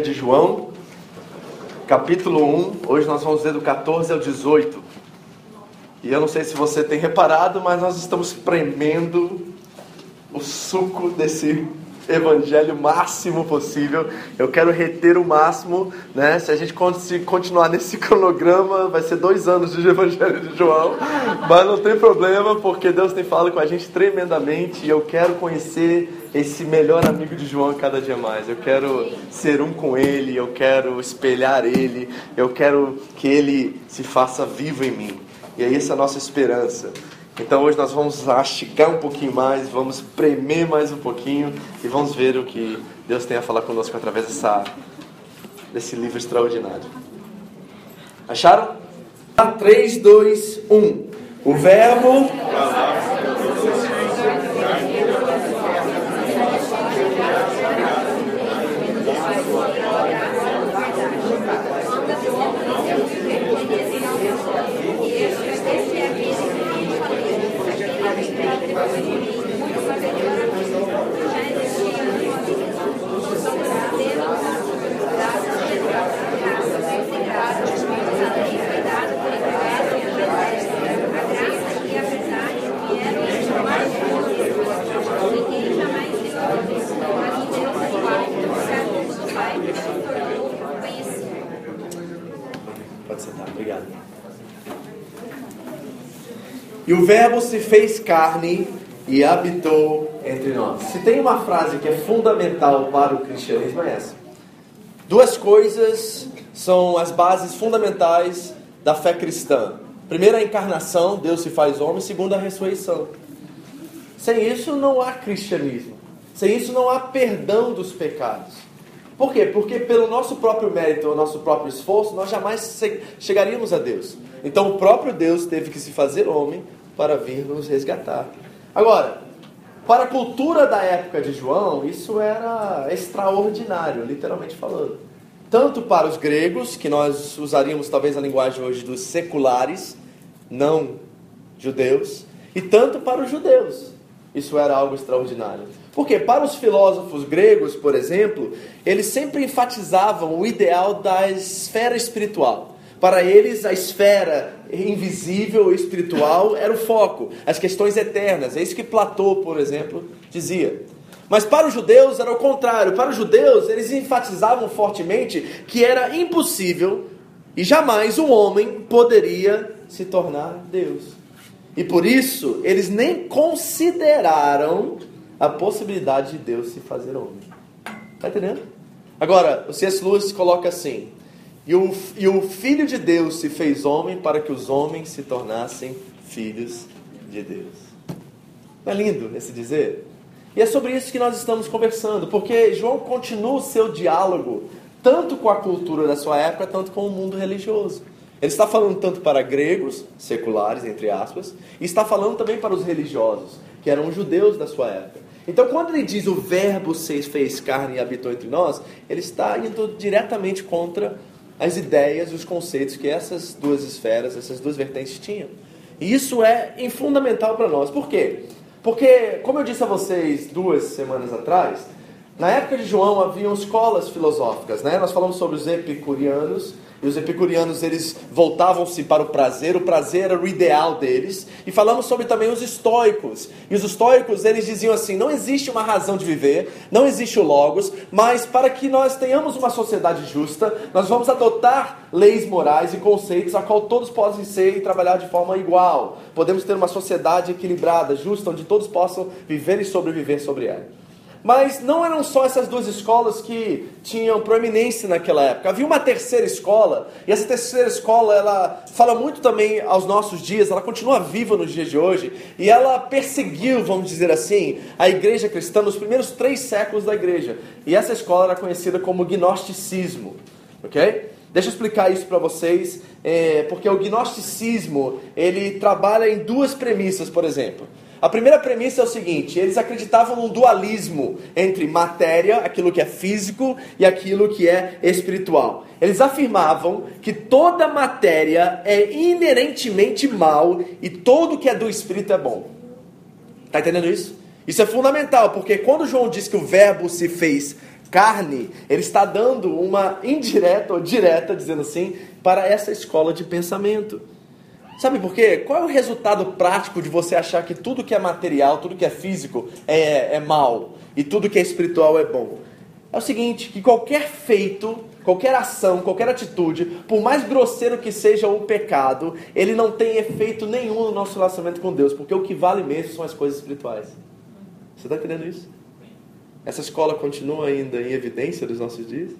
De João, capítulo 1. Hoje nós vamos ler do 14 ao 18. E eu não sei se você tem reparado, mas nós estamos premendo o suco desse evangelho máximo possível. Eu quero reter o máximo, né? Se a gente continuar nesse cronograma, vai ser dois anos de evangelho de João, mas não tem problema, porque Deus tem falado com a gente tremendamente e eu quero conhecer esse melhor amigo de João cada dia mais. Eu quero ser um com ele, eu quero espelhar ele, eu quero que ele se faça vivo em mim. E é essa a nossa esperança. Então hoje nós vamos astigar um pouquinho mais, vamos premer mais um pouquinho e vamos ver o que Deus tem a falar conosco através dessa, desse livro extraordinário. Acharam? 3, 2, 1. O verbo. Pode sentar, obrigado. E o Verbo se fez carne e habitou entre nós. Se tem uma frase que é fundamental para o cristianismo, é essa. Duas coisas são as bases fundamentais da fé cristã. Primeiro, a encarnação, Deus se faz homem. Segundo, a ressurreição. Sem isso, não há cristianismo. Sem isso, não há perdão dos pecados. Por quê? Porque pelo nosso próprio mérito, o nosso próprio esforço, nós jamais chegaríamos a Deus. Então o próprio Deus teve que se fazer homem para vir nos resgatar. Agora, para a cultura da época de João, isso era extraordinário, literalmente falando. Tanto para os gregos, que nós usaríamos talvez a linguagem hoje dos seculares, não judeus, e tanto para os judeus. Isso era algo extraordinário. Porque para os filósofos gregos, por exemplo, eles sempre enfatizavam o ideal da esfera espiritual. Para eles, a esfera invisível espiritual era o foco, as questões eternas. É isso que Platão, por exemplo, dizia. Mas para os judeus era o contrário. Para os judeus, eles enfatizavam fortemente que era impossível e jamais um homem poderia se tornar Deus. E por isso, eles nem consideraram a possibilidade de Deus se fazer homem. Está entendendo? Agora, o C.S. Lewis coloca assim: e o, e o Filho de Deus se fez homem para que os homens se tornassem filhos de Deus. Não é lindo esse dizer? E é sobre isso que nós estamos conversando, porque João continua o seu diálogo tanto com a cultura da sua época, tanto com o mundo religioso. Ele está falando tanto para gregos, seculares, entre aspas, e está falando também para os religiosos, que eram judeus da sua época. Então, quando ele diz o Verbo se fez carne e habitou entre nós, ele está indo diretamente contra as ideias os conceitos que essas duas esferas, essas duas vertentes tinham. E isso é fundamental para nós. Por quê? Porque, como eu disse a vocês duas semanas atrás, na época de João haviam escolas filosóficas, né? Nós falamos sobre os epicurianos e os epicurianos eles voltavam-se para o prazer, o prazer era o ideal deles. E falamos sobre também os estoicos. E os estoicos eles diziam assim: não existe uma razão de viver, não existe o logos, mas para que nós tenhamos uma sociedade justa, nós vamos adotar leis morais e conceitos a qual todos podem ser e trabalhar de forma igual. Podemos ter uma sociedade equilibrada, justa, onde todos possam viver e sobreviver sobre ela. Mas não eram só essas duas escolas que tinham proeminência naquela época. Havia uma terceira escola, e essa terceira escola, ela fala muito também aos nossos dias, ela continua viva nos dias de hoje, e ela perseguiu, vamos dizer assim, a igreja cristã nos primeiros três séculos da igreja. E essa escola era conhecida como gnosticismo, ok? Deixa eu explicar isso para vocês, é, porque o gnosticismo, ele trabalha em duas premissas, por exemplo. A primeira premissa é o seguinte: eles acreditavam num dualismo entre matéria, aquilo que é físico, e aquilo que é espiritual. Eles afirmavam que toda matéria é inerentemente mal e todo que é do espírito é bom. Tá entendendo isso? Isso é fundamental, porque quando João diz que o Verbo se fez carne, ele está dando uma indireta ou direta, dizendo assim, para essa escola de pensamento. Sabe por quê? Qual é o resultado prático de você achar que tudo que é material, tudo que é físico é, é mal e tudo que é espiritual é bom? É o seguinte, que qualquer feito, qualquer ação, qualquer atitude, por mais grosseiro que seja o pecado, ele não tem efeito nenhum no nosso relacionamento com Deus, porque o que vale mesmo são as coisas espirituais. Você está entendendo isso? Essa escola continua ainda em evidência dos nossos dias?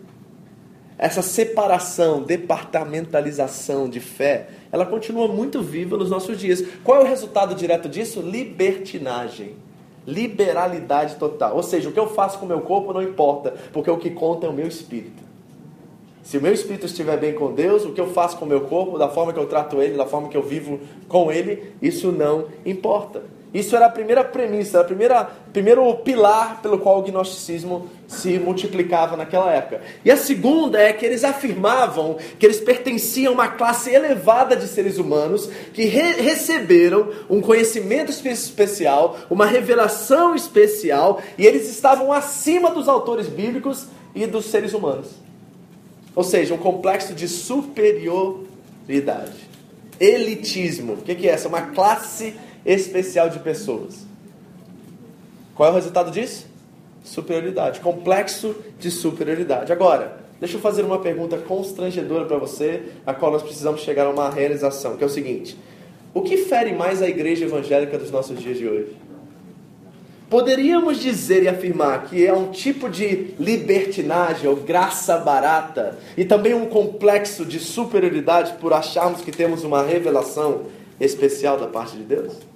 Essa separação, departamentalização de fé, ela continua muito viva nos nossos dias. Qual é o resultado direto disso? Libertinagem. Liberalidade total. Ou seja, o que eu faço com o meu corpo não importa, porque o que conta é o meu espírito. Se o meu espírito estiver bem com Deus, o que eu faço com o meu corpo, da forma que eu trato ele, da forma que eu vivo com ele, isso não importa. Isso era a primeira premissa, a primeira primeiro pilar pelo qual o gnosticismo se multiplicava naquela época. E a segunda é que eles afirmavam que eles pertenciam a uma classe elevada de seres humanos que re receberam um conhecimento especial, uma revelação especial, e eles estavam acima dos autores bíblicos e dos seres humanos. Ou seja, um complexo de superioridade. Elitismo. O que é essa? Uma classe especial de pessoas. Qual é o resultado disso? Superioridade. Complexo de superioridade. Agora, deixa eu fazer uma pergunta constrangedora para você, a qual nós precisamos chegar a uma realização, que é o seguinte: o que fere mais a igreja evangélica dos nossos dias de hoje? Poderíamos dizer e afirmar que é um tipo de libertinagem ou graça barata e também um complexo de superioridade por acharmos que temos uma revelação especial da parte de Deus?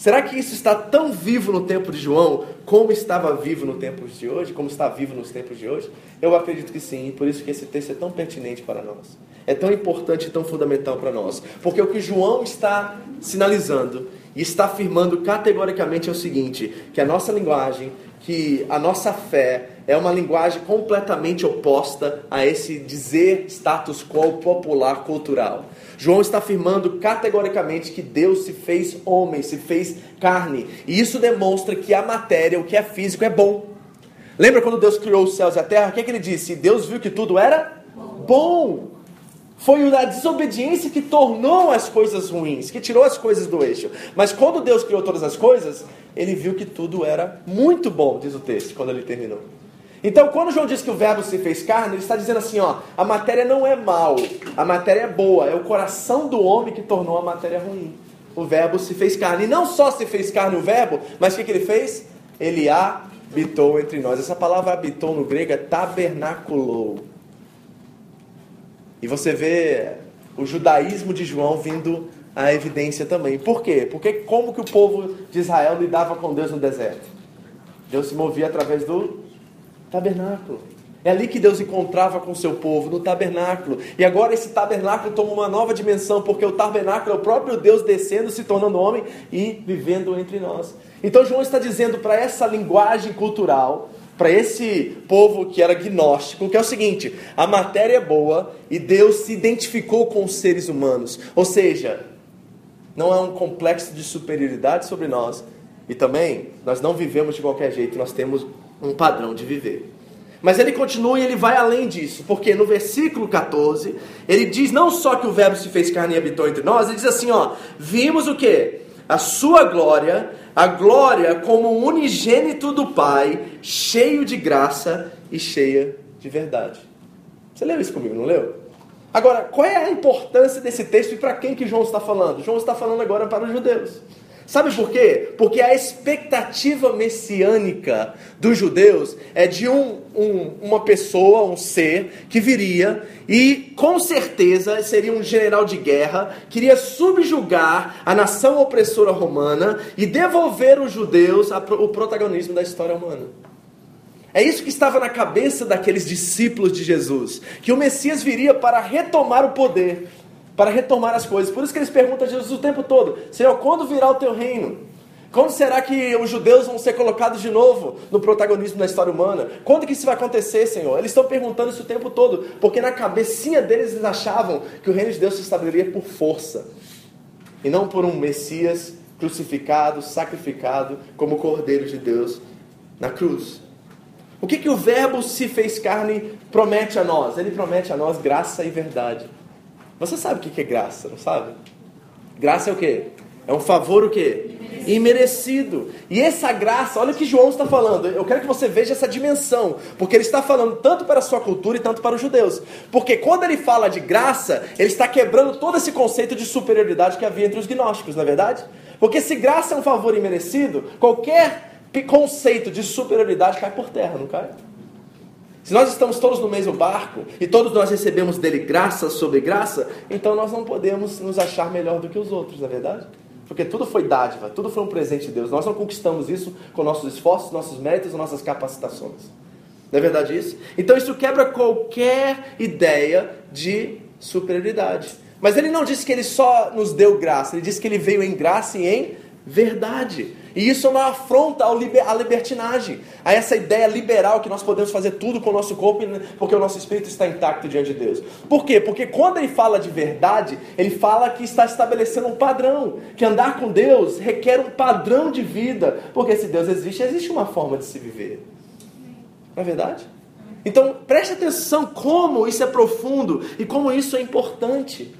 Será que isso está tão vivo no tempo de João como estava vivo no tempo de hoje, como está vivo nos tempos de hoje? Eu acredito que sim, e por isso que esse texto é tão pertinente para nós. É tão importante e tão fundamental para nós. Porque o que João está sinalizando e está afirmando categoricamente é o seguinte: que a nossa linguagem, que a nossa fé é uma linguagem completamente oposta a esse dizer status quo popular cultural. João está afirmando categoricamente que Deus se fez homem, se fez carne. E isso demonstra que a matéria, o que é físico, é bom. Lembra quando Deus criou os céus e a terra? O que, é que ele disse? Deus viu que tudo era bom. Foi a desobediência que tornou as coisas ruins, que tirou as coisas do eixo. Mas quando Deus criou todas as coisas, ele viu que tudo era muito bom, diz o texto, quando ele terminou. Então, quando João diz que o verbo se fez carne, ele está dizendo assim, ó, a matéria não é mal, a matéria é boa, é o coração do homem que tornou a matéria ruim. O verbo se fez carne. E não só se fez carne o verbo, mas o que, que ele fez? Ele habitou entre nós. Essa palavra habitou no grego é tabernaculou. E você vê o judaísmo de João vindo à evidência também. Por quê? Porque como que o povo de Israel lidava com Deus no deserto? Deus se movia através do Tabernáculo. É ali que Deus encontrava com o seu povo, no tabernáculo. E agora esse tabernáculo toma uma nova dimensão, porque o tabernáculo é o próprio Deus descendo, se tornando homem e vivendo entre nós. Então João está dizendo para essa linguagem cultural, para esse povo que era gnóstico, que é o seguinte: a matéria é boa e Deus se identificou com os seres humanos. Ou seja, não é um complexo de superioridade sobre nós. E também, nós não vivemos de qualquer jeito, nós temos um padrão de viver. Mas ele continua e ele vai além disso, porque no versículo 14, ele diz não só que o verbo se fez carne e habitou entre nós, ele diz assim, ó, vimos o que? A sua glória, a glória como unigênito do Pai, cheio de graça e cheia de verdade. Você leu isso comigo, não leu? Agora, qual é a importância desse texto e para quem que João está falando? João está falando agora para os judeus. Sabe por quê? Porque a expectativa messiânica dos judeus é de um, um, uma pessoa, um ser, que viria e com certeza seria um general de guerra, queria subjugar a nação opressora romana e devolver os judeus o protagonismo da história humana. É isso que estava na cabeça daqueles discípulos de Jesus, que o Messias viria para retomar o poder para retomar as coisas. Por isso que eles perguntam a Jesus o tempo todo: Senhor, quando virá o teu reino? Quando será que os judeus vão ser colocados de novo no protagonismo da história humana? Quando que isso vai acontecer, Senhor? Eles estão perguntando isso o tempo todo, porque na cabecinha deles eles achavam que o reino de Deus se estabeleceria por força e não por um Messias crucificado, sacrificado como Cordeiro de Deus na cruz. O que, que o Verbo se fez carne promete a nós? Ele promete a nós graça e verdade. Você sabe o que é graça, não sabe? Graça é o quê? É um favor o quê? Imerecido. E essa graça, olha o que João está falando. Eu quero que você veja essa dimensão, porque ele está falando tanto para a sua cultura e tanto para os judeus. Porque quando ele fala de graça, ele está quebrando todo esse conceito de superioridade que havia entre os gnósticos, não é verdade? Porque se graça é um favor imerecido, qualquer conceito de superioridade cai por terra, não cai? Se nós estamos todos no mesmo barco e todos nós recebemos dele graça sobre graça, então nós não podemos nos achar melhor do que os outros, não é verdade? Porque tudo foi dádiva, tudo foi um presente de Deus. Nós não conquistamos isso com nossos esforços, nossos méritos, nossas capacitações. Não é verdade isso? Então isso quebra qualquer ideia de superioridade. Mas ele não disse que ele só nos deu graça, ele disse que ele veio em graça e em verdade. E isso é uma afronta ao liber, à libertinagem, a essa ideia liberal que nós podemos fazer tudo com o nosso corpo porque o nosso espírito está intacto diante de Deus. Por quê? Porque quando ele fala de verdade, ele fala que está estabelecendo um padrão, que andar com Deus requer um padrão de vida, porque se Deus existe, existe uma forma de se viver. Não é verdade? Então preste atenção como isso é profundo e como isso é importante.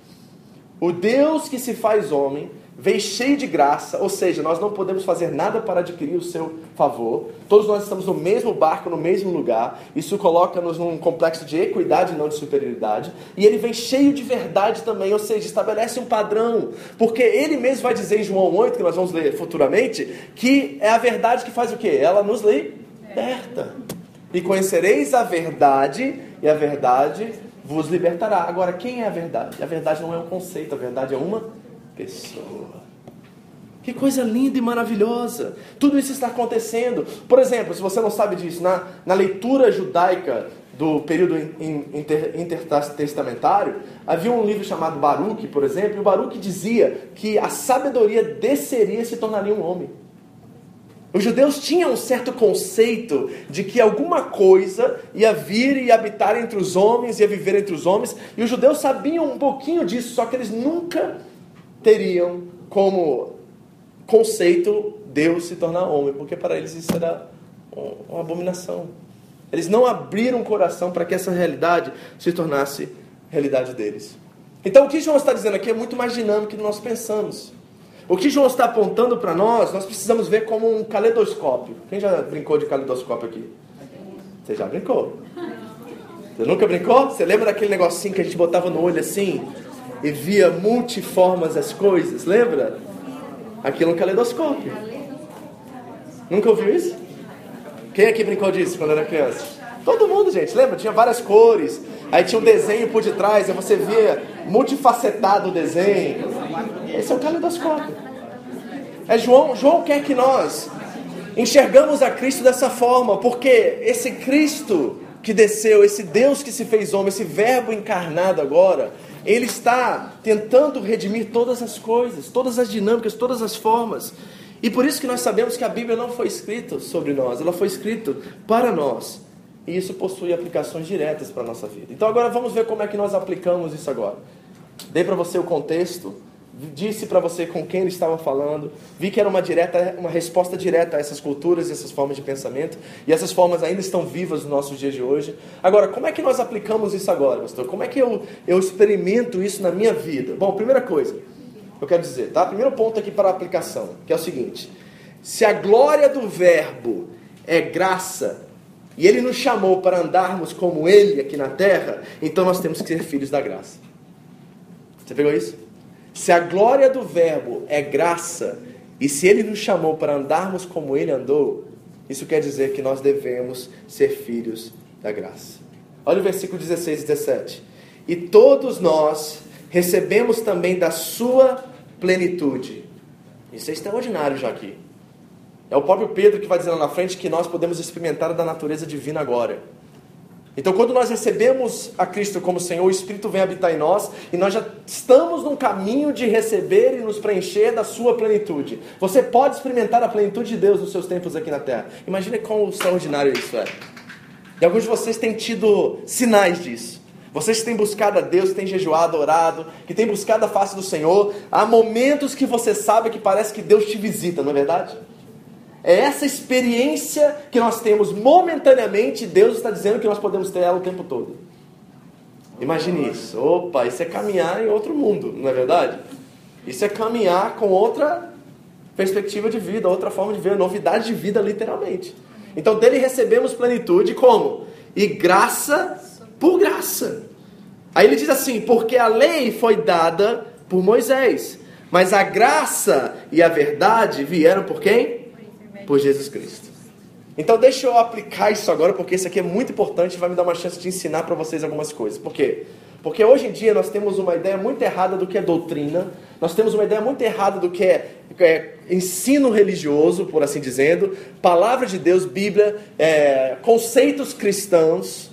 O Deus que se faz homem veio cheio de graça, ou seja, nós não podemos fazer nada para adquirir o seu favor. Todos nós estamos no mesmo barco, no mesmo lugar. Isso coloca-nos num complexo de equidade, não de superioridade. E ele vem cheio de verdade também, ou seja, estabelece um padrão. Porque ele mesmo vai dizer em João 8, que nós vamos ler futuramente, que é a verdade que faz o quê? Ela nos liberta. E conhecereis a verdade, e a verdade vos libertará. Agora, quem é a verdade? A verdade não é um conceito, a verdade é uma pessoa. Que coisa linda e maravilhosa! Tudo isso está acontecendo. Por exemplo, se você não sabe disso, na, na leitura judaica do período inter, intertestamentário, havia um livro chamado Baruch, por exemplo, e o Baruch dizia que a sabedoria desceria e se tornaria um homem. Os judeus tinham um certo conceito de que alguma coisa ia vir e habitar entre os homens, ia viver entre os homens, e os judeus sabiam um pouquinho disso, só que eles nunca teriam como conceito Deus se tornar homem, porque para eles isso era uma abominação. Eles não abriram o coração para que essa realidade se tornasse realidade deles. Então o que João está dizendo aqui é muito mais dinâmico do que nós pensamos. O que João está apontando para nós, nós precisamos ver como um caleidoscópio. Quem já brincou de caleidoscópio aqui? Você já brincou? Você nunca brincou? Você lembra daquele negocinho que a gente botava no olho assim? E via multiformas as coisas, lembra? Aquilo é um caleidoscópio. Nunca ouviu isso? Quem aqui brincou disso quando era criança? Todo mundo, gente, lembra? Tinha várias cores, aí tinha um desenho por detrás, aí você via multifacetado o desenho. Esse é o caleidoscópio. É João, João quer que nós enxergamos a Cristo dessa forma, porque esse Cristo que desceu, esse Deus que se fez homem, esse Verbo encarnado agora, ele está tentando redimir todas as coisas, todas as dinâmicas, todas as formas. E por isso que nós sabemos que a Bíblia não foi escrita sobre nós, ela foi escrita para nós. E isso possui aplicações diretas para a nossa vida. Então agora vamos ver como é que nós aplicamos isso agora. Dei para você o contexto, disse para você com quem ele estava falando, vi que era uma, direta, uma resposta direta a essas culturas e essas formas de pensamento, e essas formas ainda estão vivas nos nossos dias de hoje. Agora, como é que nós aplicamos isso agora, pastor? Como é que eu, eu experimento isso na minha vida? Bom, primeira coisa, eu quero dizer, tá? Primeiro ponto aqui para a aplicação, que é o seguinte: se a glória do Verbo é graça, e ele nos chamou para andarmos como ele aqui na terra, então nós temos que ser filhos da graça. Você pegou isso? Se a glória do Verbo é graça, E se ele nos chamou para andarmos como ele andou, isso quer dizer que nós devemos ser filhos da graça. Olha o versículo 16 e 17. E todos nós recebemos também da sua plenitude. Isso é extraordinário já aqui. É o próprio Pedro que vai dizendo na frente que nós podemos experimentar da natureza divina agora. Então, quando nós recebemos a Cristo como Senhor, o Espírito vem habitar em nós e nós já estamos num caminho de receber e nos preencher da sua plenitude. Você pode experimentar a plenitude de Deus nos seus tempos aqui na terra. Imagine quão extraordinário isso é. E alguns de vocês têm tido sinais disso. Vocês que têm buscado a Deus, que têm jejuado, orado, que têm buscado a face do Senhor, há momentos que você sabe que parece que Deus te visita, não é verdade? É essa experiência que nós temos momentaneamente, Deus está dizendo que nós podemos ter ela o tempo todo. Imagine isso. Opa, isso é caminhar em outro mundo, não é verdade? Isso é caminhar com outra perspectiva de vida, outra forma de ver, novidade de vida, literalmente. Então dele recebemos plenitude como? E graça por graça. Aí ele diz assim: porque a lei foi dada por Moisés, mas a graça e a verdade vieram por quem? Por Jesus Cristo. Então deixa eu aplicar isso agora, porque isso aqui é muito importante e vai me dar uma chance de ensinar para vocês algumas coisas. Por quê? Porque hoje em dia nós temos uma ideia muito errada do que é doutrina, nós temos uma ideia muito errada do que é, é ensino religioso, por assim dizendo, palavra de Deus, Bíblia, é, conceitos cristãos.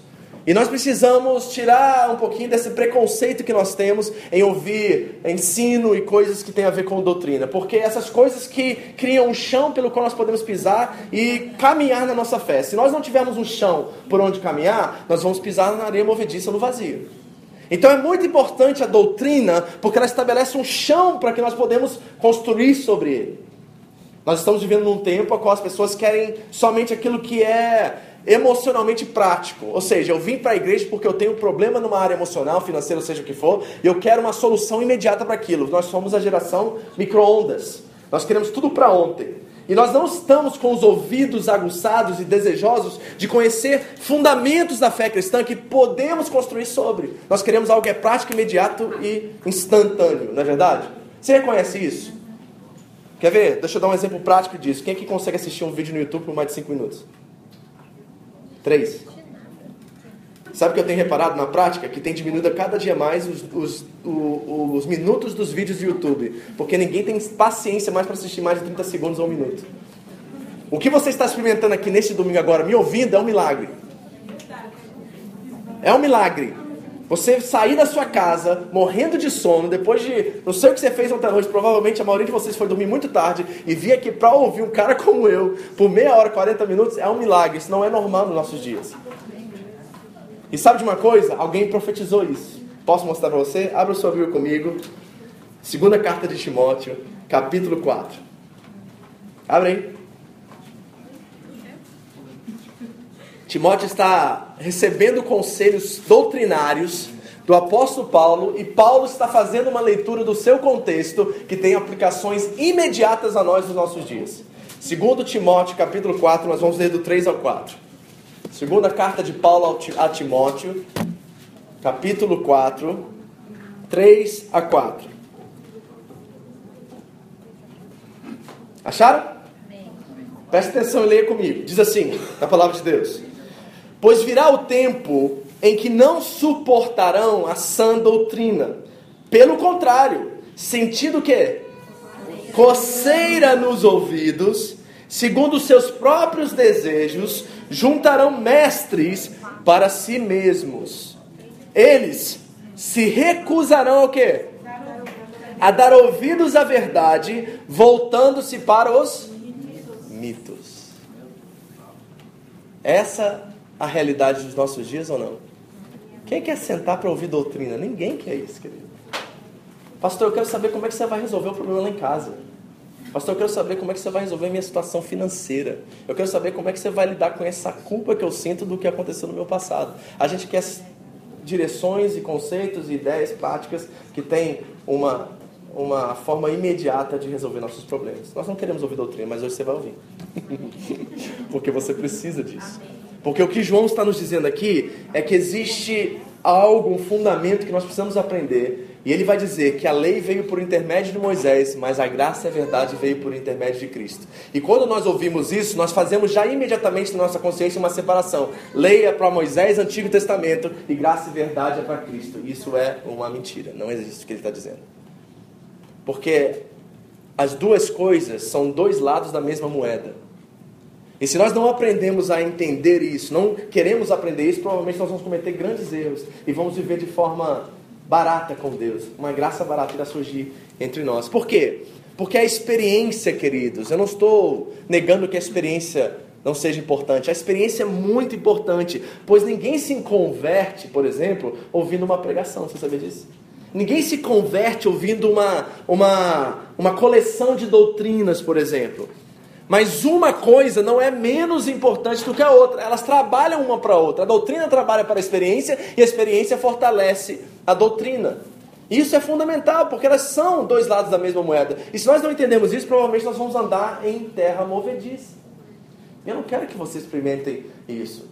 E nós precisamos tirar um pouquinho desse preconceito que nós temos em ouvir ensino e coisas que têm a ver com doutrina, porque essas coisas que criam um chão pelo qual nós podemos pisar e caminhar na nossa fé. Se nós não tivermos um chão por onde caminhar, nós vamos pisar na areia movediça no vazio. Então é muito importante a doutrina, porque ela estabelece um chão para que nós podemos construir sobre ele. Nós estamos vivendo num tempo em qual as pessoas querem somente aquilo que é emocionalmente prático. Ou seja, eu vim para a igreja porque eu tenho um problema numa área emocional, financeira, seja o que for, e eu quero uma solução imediata para aquilo. Nós somos a geração micro-ondas. Nós queremos tudo para ontem. E nós não estamos com os ouvidos aguçados e desejosos de conhecer fundamentos da fé cristã que podemos construir sobre. Nós queremos algo que é prático, imediato e instantâneo, não é verdade? Você reconhece isso? Quer ver? Deixa eu dar um exemplo prático disso. Quem é que consegue assistir um vídeo no YouTube por mais de 5 minutos? Três. Sabe o que eu tenho reparado na prática? Que tem diminuído cada dia mais os, os, os, os minutos dos vídeos do YouTube. Porque ninguém tem paciência mais para assistir mais de 30 segundos ou um minuto. O que você está experimentando aqui neste domingo agora, me ouvindo, é um milagre. É um milagre. Você sair da sua casa morrendo de sono, depois de não sei o que você fez ontem à noite, provavelmente a maioria de vocês foi dormir muito tarde e vir aqui para ouvir um cara como eu por meia hora, 40 minutos, é um milagre. Isso não é normal nos nossos dias. E sabe de uma coisa? Alguém profetizou isso. Posso mostrar para você? Abra sua Bíblia comigo. Segunda carta de Timóteo, capítulo 4. Abre aí. Timóteo está recebendo conselhos doutrinários do apóstolo Paulo e Paulo está fazendo uma leitura do seu contexto que tem aplicações imediatas a nós nos nossos dias. Segundo Timóteo, capítulo 4, nós vamos ler do 3 ao 4. Segunda carta de Paulo a Timóteo, capítulo 4, 3 a 4. Acharam? Preste atenção e leia comigo. Diz assim, na palavra de Deus. Pois virá o tempo em que não suportarão a sã doutrina. Pelo contrário, sentindo que coceira nos ouvidos, segundo seus próprios desejos, juntarão mestres para si mesmos. Eles se recusarão quê? A dar ouvidos à verdade, voltando-se para os mitos. Essa a realidade dos nossos dias ou não? Quem quer sentar para ouvir doutrina? Ninguém quer isso, querido. Pastor, eu quero saber como é que você vai resolver o problema lá em casa. Pastor, eu quero saber como é que você vai resolver a minha situação financeira. Eu quero saber como é que você vai lidar com essa culpa que eu sinto do que aconteceu no meu passado. A gente quer direções e conceitos e ideias práticas que têm uma, uma forma imediata de resolver nossos problemas. Nós não queremos ouvir doutrina, mas hoje você vai ouvir. Porque você precisa disso. Porque o que João está nos dizendo aqui é que existe algo, um fundamento que nós precisamos aprender. E ele vai dizer que a lei veio por intermédio de Moisés, mas a graça e a verdade veio por intermédio de Cristo. E quando nós ouvimos isso, nós fazemos já imediatamente na nossa consciência uma separação. Lei é para Moisés, Antigo Testamento, e graça e verdade é para Cristo. Isso é uma mentira, não existe o que ele está dizendo. Porque as duas coisas são dois lados da mesma moeda. E se nós não aprendemos a entender isso, não queremos aprender isso, provavelmente nós vamos cometer grandes erros e vamos viver de forma barata com Deus. Uma graça barata irá surgir entre nós. Por quê? Porque a experiência, queridos, eu não estou negando que a experiência não seja importante. A experiência é muito importante, pois ninguém se converte, por exemplo, ouvindo uma pregação. Você sabia disso? Ninguém se converte ouvindo uma, uma, uma coleção de doutrinas, por exemplo. Mas uma coisa não é menos importante do que a outra. Elas trabalham uma para a outra. A doutrina trabalha para a experiência e a experiência fortalece a doutrina. Isso é fundamental, porque elas são dois lados da mesma moeda. E se nós não entendemos isso, provavelmente nós vamos andar em terra movediça. Eu não quero que vocês experimentem isso.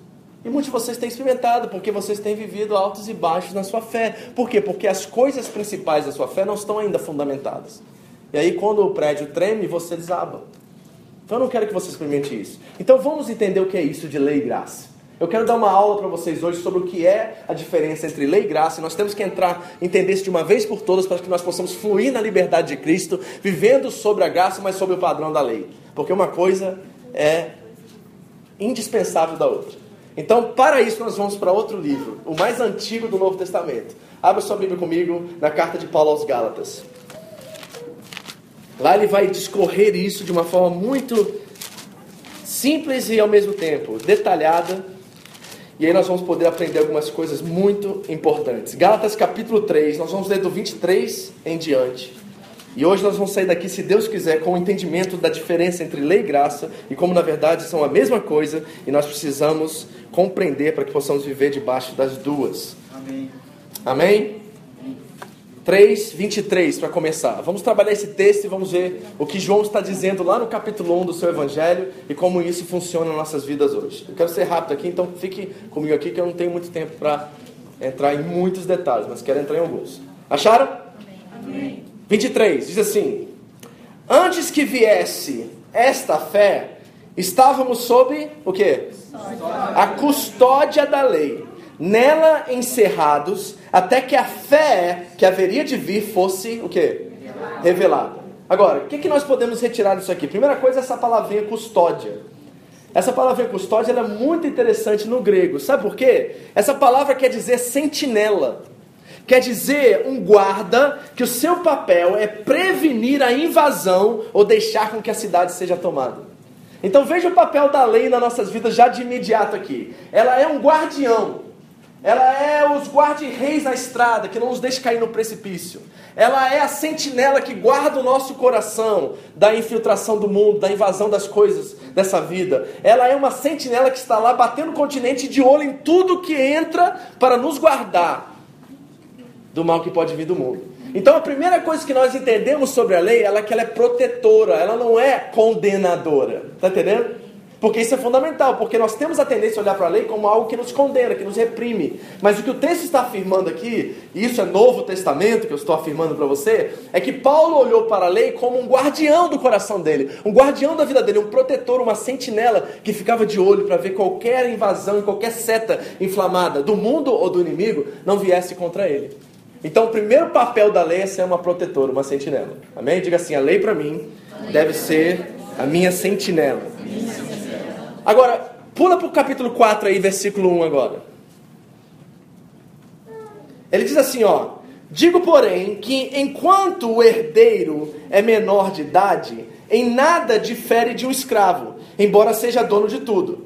E muitos de vocês têm experimentado, porque vocês têm vivido altos e baixos na sua fé. Por quê? Porque as coisas principais da sua fé não estão ainda fundamentadas. E aí, quando o prédio treme, você desaba. Então eu não quero que você experimente isso. Então vamos entender o que é isso de lei e graça. Eu quero dar uma aula para vocês hoje sobre o que é a diferença entre lei e graça. Nós temos que entrar, entender isso de uma vez por todas, para que nós possamos fluir na liberdade de Cristo, vivendo sobre a graça, mas sobre o padrão da lei. Porque uma coisa é indispensável da outra. Então, para isso, nós vamos para outro livro, o mais antigo do Novo Testamento. Abra sua Bíblia comigo na carta de Paulo aos Gálatas. Lá ele vai discorrer isso de uma forma muito simples e ao mesmo tempo detalhada. E aí nós vamos poder aprender algumas coisas muito importantes. Gálatas capítulo 3, nós vamos ler do 23 em diante. E hoje nós vamos sair daqui, se Deus quiser, com o entendimento da diferença entre lei e graça e como na verdade são a mesma coisa e nós precisamos compreender para que possamos viver debaixo das duas. Amém? Amém? 3, 23 para começar. Vamos trabalhar esse texto e vamos ver o que João está dizendo lá no capítulo 1 do seu evangelho e como isso funciona nas nossas vidas hoje. Eu quero ser rápido aqui, então fique comigo aqui que eu não tenho muito tempo para entrar em muitos detalhes, mas quero entrar em alguns. Acharam? Amém. 23 diz assim: Antes que viesse esta fé, estávamos sob o que? A custódia da lei nela encerrados, até que a fé que haveria de vir fosse o quê? Revelada. Agora, o que, que nós podemos retirar disso aqui? Primeira coisa, essa palavrinha custódia. Essa palavrinha custódia é muito interessante no grego. Sabe por quê? Essa palavra quer dizer sentinela. Quer dizer um guarda que o seu papel é prevenir a invasão ou deixar com que a cidade seja tomada. Então veja o papel da lei nas nossas vidas já de imediato aqui. Ela é um guardião. Ela é os guarda-reis na estrada, que não nos deixa cair no precipício. Ela é a sentinela que guarda o nosso coração da infiltração do mundo, da invasão das coisas dessa vida. Ela é uma sentinela que está lá batendo o continente de olho em tudo que entra para nos guardar do mal que pode vir do mundo. Então a primeira coisa que nós entendemos sobre a lei é que ela é protetora, ela não é condenadora. Está entendendo? Porque isso é fundamental, porque nós temos a tendência a olhar para a lei como algo que nos condena, que nos reprime. Mas o que o texto está afirmando aqui, e isso é Novo Testamento que eu estou afirmando para você, é que Paulo olhou para a lei como um guardião do coração dele, um guardião da vida dele, um protetor, uma sentinela que ficava de olho para ver qualquer invasão, qualquer seta inflamada do mundo ou do inimigo não viesse contra ele. Então, o primeiro papel da lei é ser uma protetora, uma sentinela. Amém? Diga assim: a lei para mim deve ser a minha sentinela. Agora, pula para o capítulo 4 aí, versículo 1 agora. Ele diz assim, ó: Digo, porém, que enquanto o herdeiro é menor de idade, em nada difere de um escravo, embora seja dono de tudo.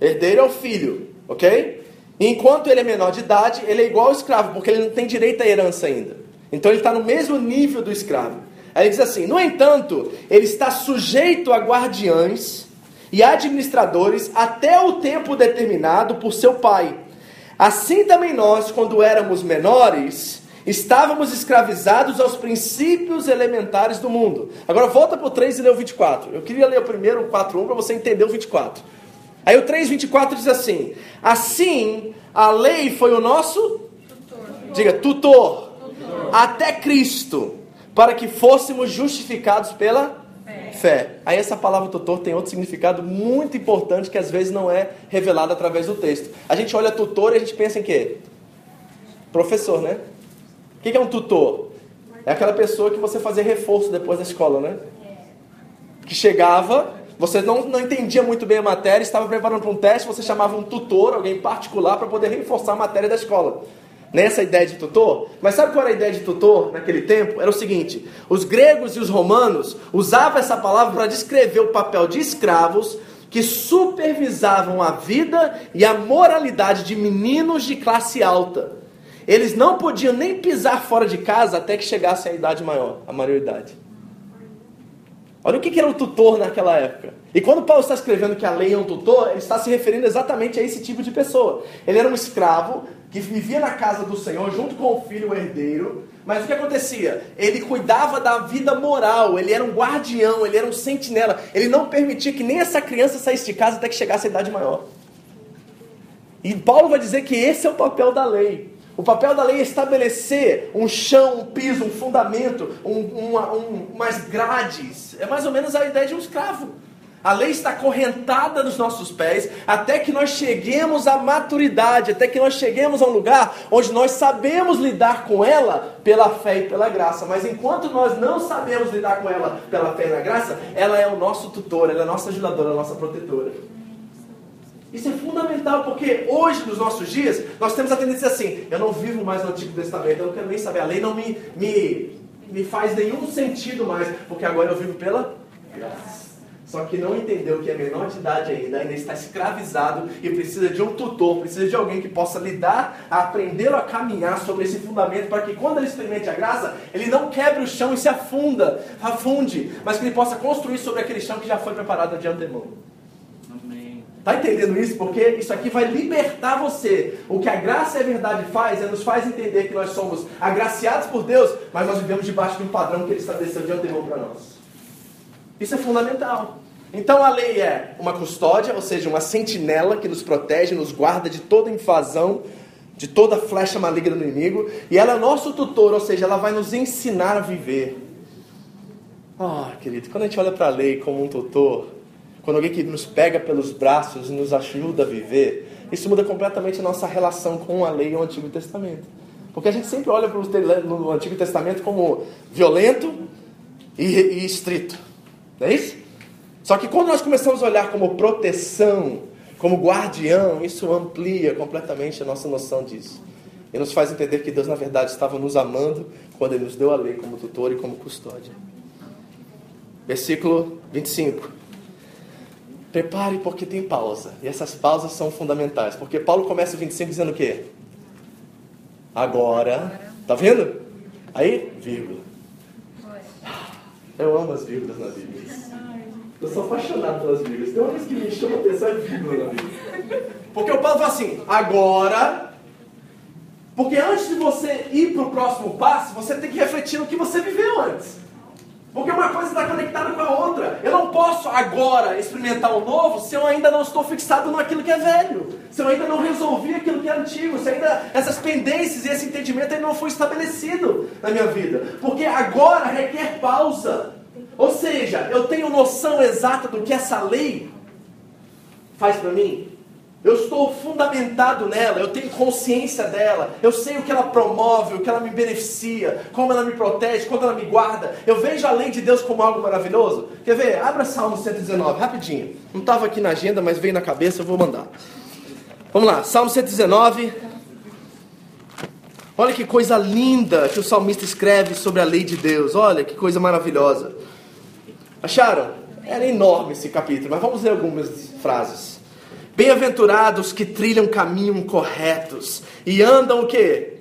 Herdeiro é o filho, ok? enquanto ele é menor de idade, ele é igual ao escravo, porque ele não tem direito à herança ainda. Então ele está no mesmo nível do escravo. Aí ele diz assim: no entanto, ele está sujeito a guardiães e administradores até o tempo determinado por seu pai. Assim também nós, quando éramos menores, estávamos escravizados aos princípios elementares do mundo. Agora volta para o 3 e lê o 24. Eu queria ler o primeiro, o 4.1, para você entender o 24. Aí o 3.24 diz assim: Assim, a lei foi o nosso... Tutor. Diga, tutor. tutor. Até Cristo, para que fôssemos justificados pela fé. Aí essa palavra tutor tem outro significado muito importante que às vezes não é revelado através do texto. A gente olha tutor e a gente pensa em quê? Professor, né? O que é um tutor? É aquela pessoa que você fazia reforço depois da escola, né? Que chegava, você não, não entendia muito bem a matéria, estava preparando para um teste, você chamava um tutor, alguém particular, para poder reforçar a matéria da escola nessa ideia de tutor. Mas sabe qual era a ideia de tutor naquele tempo? Era o seguinte: os gregos e os romanos usavam essa palavra para descrever o papel de escravos que supervisavam a vida e a moralidade de meninos de classe alta. Eles não podiam nem pisar fora de casa até que chegasse a idade maior, a maioridade. Olha o que era o tutor naquela época. E quando Paulo está escrevendo que a lei é um tutor, ele está se referindo exatamente a esse tipo de pessoa. Ele era um escravo que vivia na casa do Senhor junto com o filho herdeiro. Mas o que acontecia? Ele cuidava da vida moral, ele era um guardião, ele era um sentinela. Ele não permitia que nem essa criança saísse de casa até que chegasse a idade maior. E Paulo vai dizer que esse é o papel da lei. O papel da lei é estabelecer um chão, um piso, um fundamento, um, uma, um, umas grades. É mais ou menos a ideia de um escravo. A lei está correntada nos nossos pés até que nós cheguemos à maturidade, até que nós cheguemos a um lugar onde nós sabemos lidar com ela pela fé e pela graça. Mas enquanto nós não sabemos lidar com ela pela fé e na graça, ela é o nosso tutor, ela é a nossa ajudadora, a nossa protetora. Isso é fundamental porque hoje, nos nossos dias, nós temos a tendência assim: eu não vivo mais no Antigo Testamento, eu não quero nem saber, a lei não me, me, me faz nenhum sentido mais, porque agora eu vivo pela graça. Só que não entendeu que é menor de idade ainda, ainda está escravizado e precisa de um tutor, precisa de alguém que possa lidar, aprender a caminhar sobre esse fundamento, para que quando ele experimente a graça, ele não quebre o chão e se afunda, afunde, mas que ele possa construir sobre aquele chão que já foi preparado de antemão. Está entendendo isso? Porque isso aqui vai libertar você. O que a graça e a verdade faz é nos faz entender que nós somos agraciados por Deus, mas nós vivemos debaixo de um padrão que Ele estabeleceu de antemão para nós. Isso é fundamental. Então a lei é uma custódia, ou seja, uma sentinela que nos protege, nos guarda de toda invasão, de toda flecha maligna do inimigo, e ela é nosso tutor, ou seja, ela vai nos ensinar a viver. Ah, oh, querido, quando a gente olha para a lei como um tutor, quando alguém que nos pega pelos braços e nos ajuda a viver, isso muda completamente a nossa relação com a lei e o Antigo Testamento. Porque a gente sempre olha para o Antigo Testamento como violento e, e estrito. Não é isso? Só que quando nós começamos a olhar como proteção, como guardião, isso amplia completamente a nossa noção disso. E nos faz entender que Deus, na verdade, estava nos amando quando Ele nos deu a lei como tutor e como custódia. Versículo 25. Prepare porque tem pausa. E essas pausas são fundamentais. Porque Paulo começa o 25 dizendo o quê? Agora. Tá vendo? Aí, vírgula. Eu amo as vírgulas na Bíblia. Eu sou apaixonado pelas vírgulas. Tem uma coisa que me chama a atenção é vírgula na Bíblia. Porque o Paulo fala assim, agora. Porque antes de você ir para o próximo passo, você tem que refletir no que você viveu antes. Porque uma coisa está conectada com a outra. Eu não posso agora experimentar o novo se eu ainda não estou fixado naquilo que é velho. Se eu ainda não resolvi aquilo que é antigo. Se ainda essas pendências e esse entendimento ainda não foi estabelecido na minha vida. Porque agora requer pausa. Ou seja, eu tenho noção exata do que essa lei faz para mim. Eu estou fundamentado nela, eu tenho consciência dela, eu sei o que ela promove, o que ela me beneficia, como ela me protege, como ela me guarda. Eu vejo a lei de Deus como algo maravilhoso. Quer ver? Abra Salmo 119, rapidinho. Não estava aqui na agenda, mas veio na cabeça, eu vou mandar. Vamos lá, Salmo 119. Olha que coisa linda que o salmista escreve sobre a lei de Deus. Olha que coisa maravilhosa. Acharam? Era enorme esse capítulo, mas vamos ler algumas frases. Bem-aventurados que trilham caminhos corretos e andam o quê?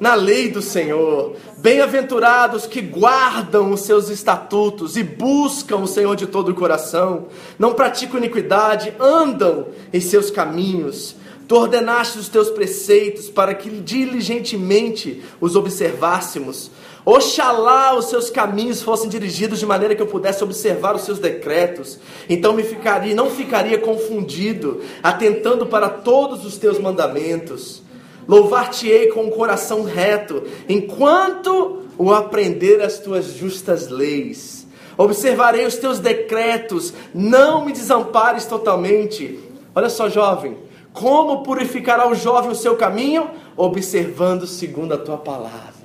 Na lei do Senhor. Bem-aventurados que guardam os seus estatutos e buscam o Senhor de todo o coração. Não praticam iniquidade, andam em seus caminhos. Tu ordenaste os teus preceitos para que diligentemente os observássemos. Oxalá os seus caminhos fossem dirigidos de maneira que eu pudesse observar os seus decretos. Então me ficaria, não ficaria confundido, atentando para todos os teus mandamentos. Louvar-te-ei com o coração reto, enquanto o aprender as tuas justas leis. Observarei os teus decretos, não me desampares totalmente. Olha só, jovem, como purificará o jovem o seu caminho? Observando segundo a tua palavra.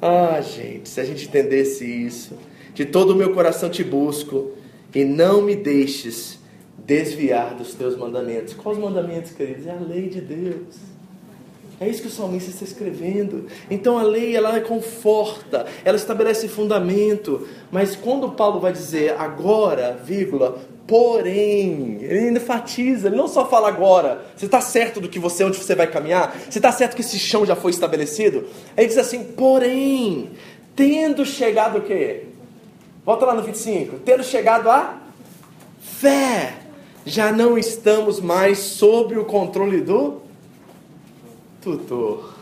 Ah, gente, se a gente entendesse isso, de todo o meu coração te busco, e não me deixes desviar dos teus mandamentos. Quais mandamentos, queridos? É a lei de Deus. É isso que o salmista está escrevendo. Então a lei ela conforta, ela estabelece fundamento. Mas quando Paulo vai dizer agora, vírgula, porém, ele ainda enfatiza, ele não só fala agora, você está certo do que você, onde você vai caminhar, você está certo que esse chão já foi estabelecido. Ele diz assim, porém, tendo chegado o quê? Volta lá no 25. Tendo chegado a fé, já não estamos mais sob o controle do tutor.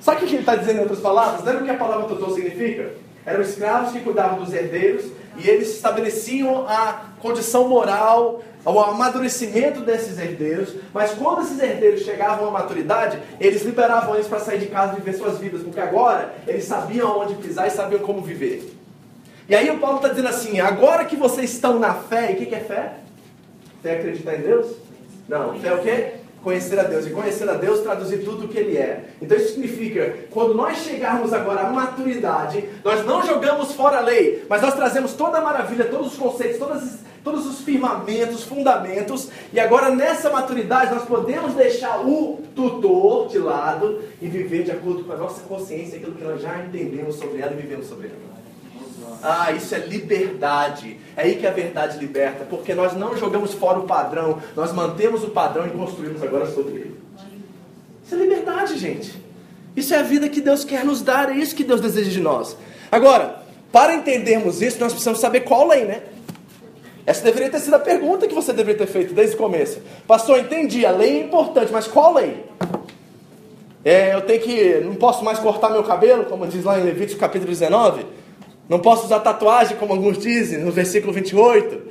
Sabe o que ele está dizendo em outras palavras? Lembra o que a palavra tutor significa? Eram escravos que cuidavam dos herdeiros e eles estabeleciam a condição moral, o amadurecimento desses herdeiros, mas quando esses herdeiros chegavam à maturidade, eles liberavam eles para sair de casa e viver suas vidas, porque agora eles sabiam onde pisar e sabiam como viver. E aí o Paulo está dizendo assim: agora que vocês estão na fé, e o que, que é fé? Fé é acreditar em Deus? Não, fé é o quê? Conhecer a Deus. E conhecer a Deus traduzir tudo o que Ele é. Então isso significa, quando nós chegarmos agora à maturidade, nós não jogamos fora a lei, mas nós trazemos toda a maravilha, todos os conceitos, todas, todos os firmamentos, fundamentos, e agora nessa maturidade nós podemos deixar o tutor de lado e viver de acordo com a nossa consciência, aquilo que nós já entendemos sobre ela e vivemos sobre ela. Ah, isso é liberdade. É aí que a verdade liberta, porque nós não jogamos fora o padrão, nós mantemos o padrão e construímos agora sobre ele. Isso é liberdade, gente. Isso é a vida que Deus quer nos dar, é isso que Deus deseja de nós. Agora, para entendermos isso, nós precisamos saber qual lei, né? Essa deveria ter sido a pergunta que você deveria ter feito desde o começo. Pastor, entendi, a lei é importante, mas qual lei? É, eu tenho que. Não posso mais cortar meu cabelo, como diz lá em Levítico capítulo 19? Não posso usar tatuagem, como alguns dizem, no versículo 28.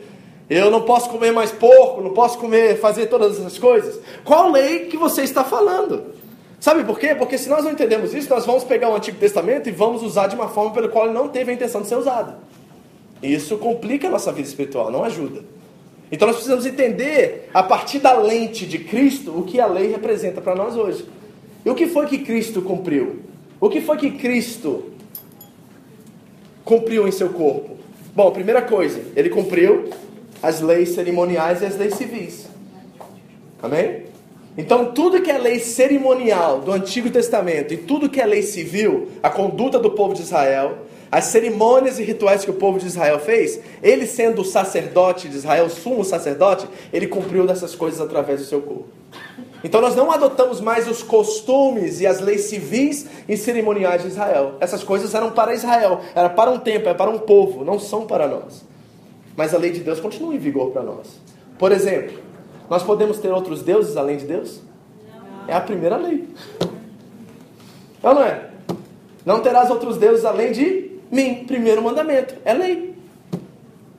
Eu não posso comer mais porco, não posso comer, fazer todas essas coisas. Qual lei que você está falando? Sabe por quê? Porque se nós não entendemos isso, nós vamos pegar o Antigo Testamento e vamos usar de uma forma pela qual ele não teve a intenção de ser usado. Isso complica a nossa vida espiritual, não ajuda. Então nós precisamos entender, a partir da lente de Cristo, o que a lei representa para nós hoje. E o que foi que Cristo cumpriu? O que foi que Cristo cumpriu em seu corpo? Bom, primeira coisa, ele cumpriu as leis cerimoniais e as leis civis. Amém? Então, tudo que é lei cerimonial do Antigo Testamento e tudo que é lei civil, a conduta do povo de Israel, as cerimônias e rituais que o povo de Israel fez, ele sendo o sacerdote de Israel, sumo sacerdote, ele cumpriu dessas coisas através do seu corpo. Então nós não adotamos mais os costumes e as leis civis e cerimoniais de Israel. Essas coisas eram para Israel, era para um tempo, é para um povo, não são para nós. Mas a lei de Deus continua em vigor para nós. Por exemplo, nós podemos ter outros deuses além de Deus? É a primeira lei. Ou não é? Não terás outros deuses além de mim. Primeiro mandamento. É lei.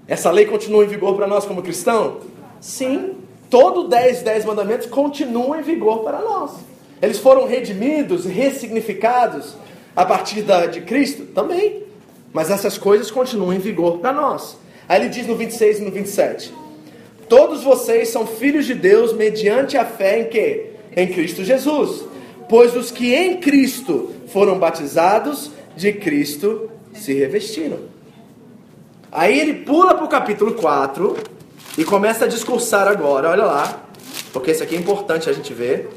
Essa lei continua em vigor para nós como cristão? Sim todo 10, 10 mandamentos continuam em vigor para nós. Eles foram redimidos, ressignificados a partir da, de Cristo? Também. Mas essas coisas continuam em vigor para nós. Aí ele diz no 26 e no 27: Todos vocês são filhos de Deus mediante a fé em quê? Em Cristo Jesus. Pois os que em Cristo foram batizados, de Cristo se revestiram. Aí ele pula para o capítulo 4 e começa a discursar agora, olha lá, porque isso aqui é importante a gente ver.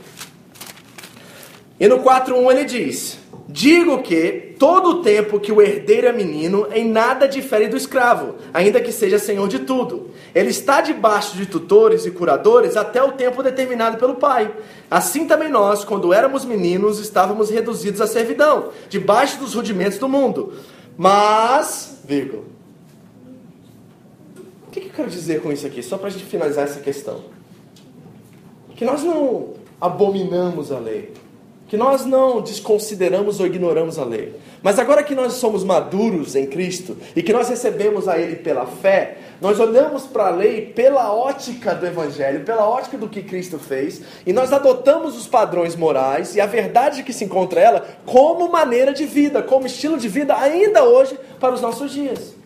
E no 4.1 ele diz: Digo que todo o tempo que o herdeiro é menino, em nada difere do escravo, ainda que seja senhor de tudo. Ele está debaixo de tutores e curadores até o tempo determinado pelo pai. Assim também nós, quando éramos meninos, estávamos reduzidos à servidão, debaixo dos rudimentos do mundo. Mas, vírgula, eu quero dizer com isso aqui? Só para a gente finalizar essa questão. Que nós não abominamos a lei. que nós não desconsideramos ou ignoramos a lei. Mas agora que nós somos maduros em Cristo e que nós recebemos a Ele pela fé, nós olhamos para a lei pela ótica do Evangelho, pela ótica do que Cristo fez, e nós adotamos os padrões morais e a verdade que se encontra ela como maneira de vida, como estilo de vida ainda hoje para os nossos dias.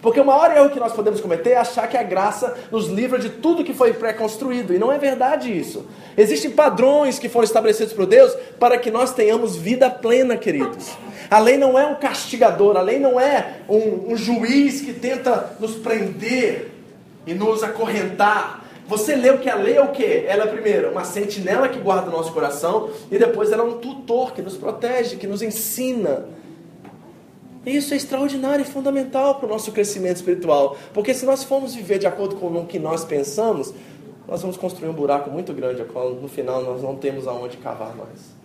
Porque o maior erro que nós podemos cometer é achar que a graça nos livra de tudo que foi pré-construído. E não é verdade isso. Existem padrões que foram estabelecidos por Deus para que nós tenhamos vida plena, queridos. A lei não é um castigador, a lei não é um, um juiz que tenta nos prender e nos acorrentar. Você leu que a lei é o quê? Ela é primeiro uma sentinela que guarda o nosso coração e depois ela é um tutor que nos protege, que nos ensina. Isso é extraordinário e fundamental para o nosso crescimento espiritual. Porque se nós formos viver de acordo com o que nós pensamos, nós vamos construir um buraco muito grande, qual no final nós não temos aonde cavar mais.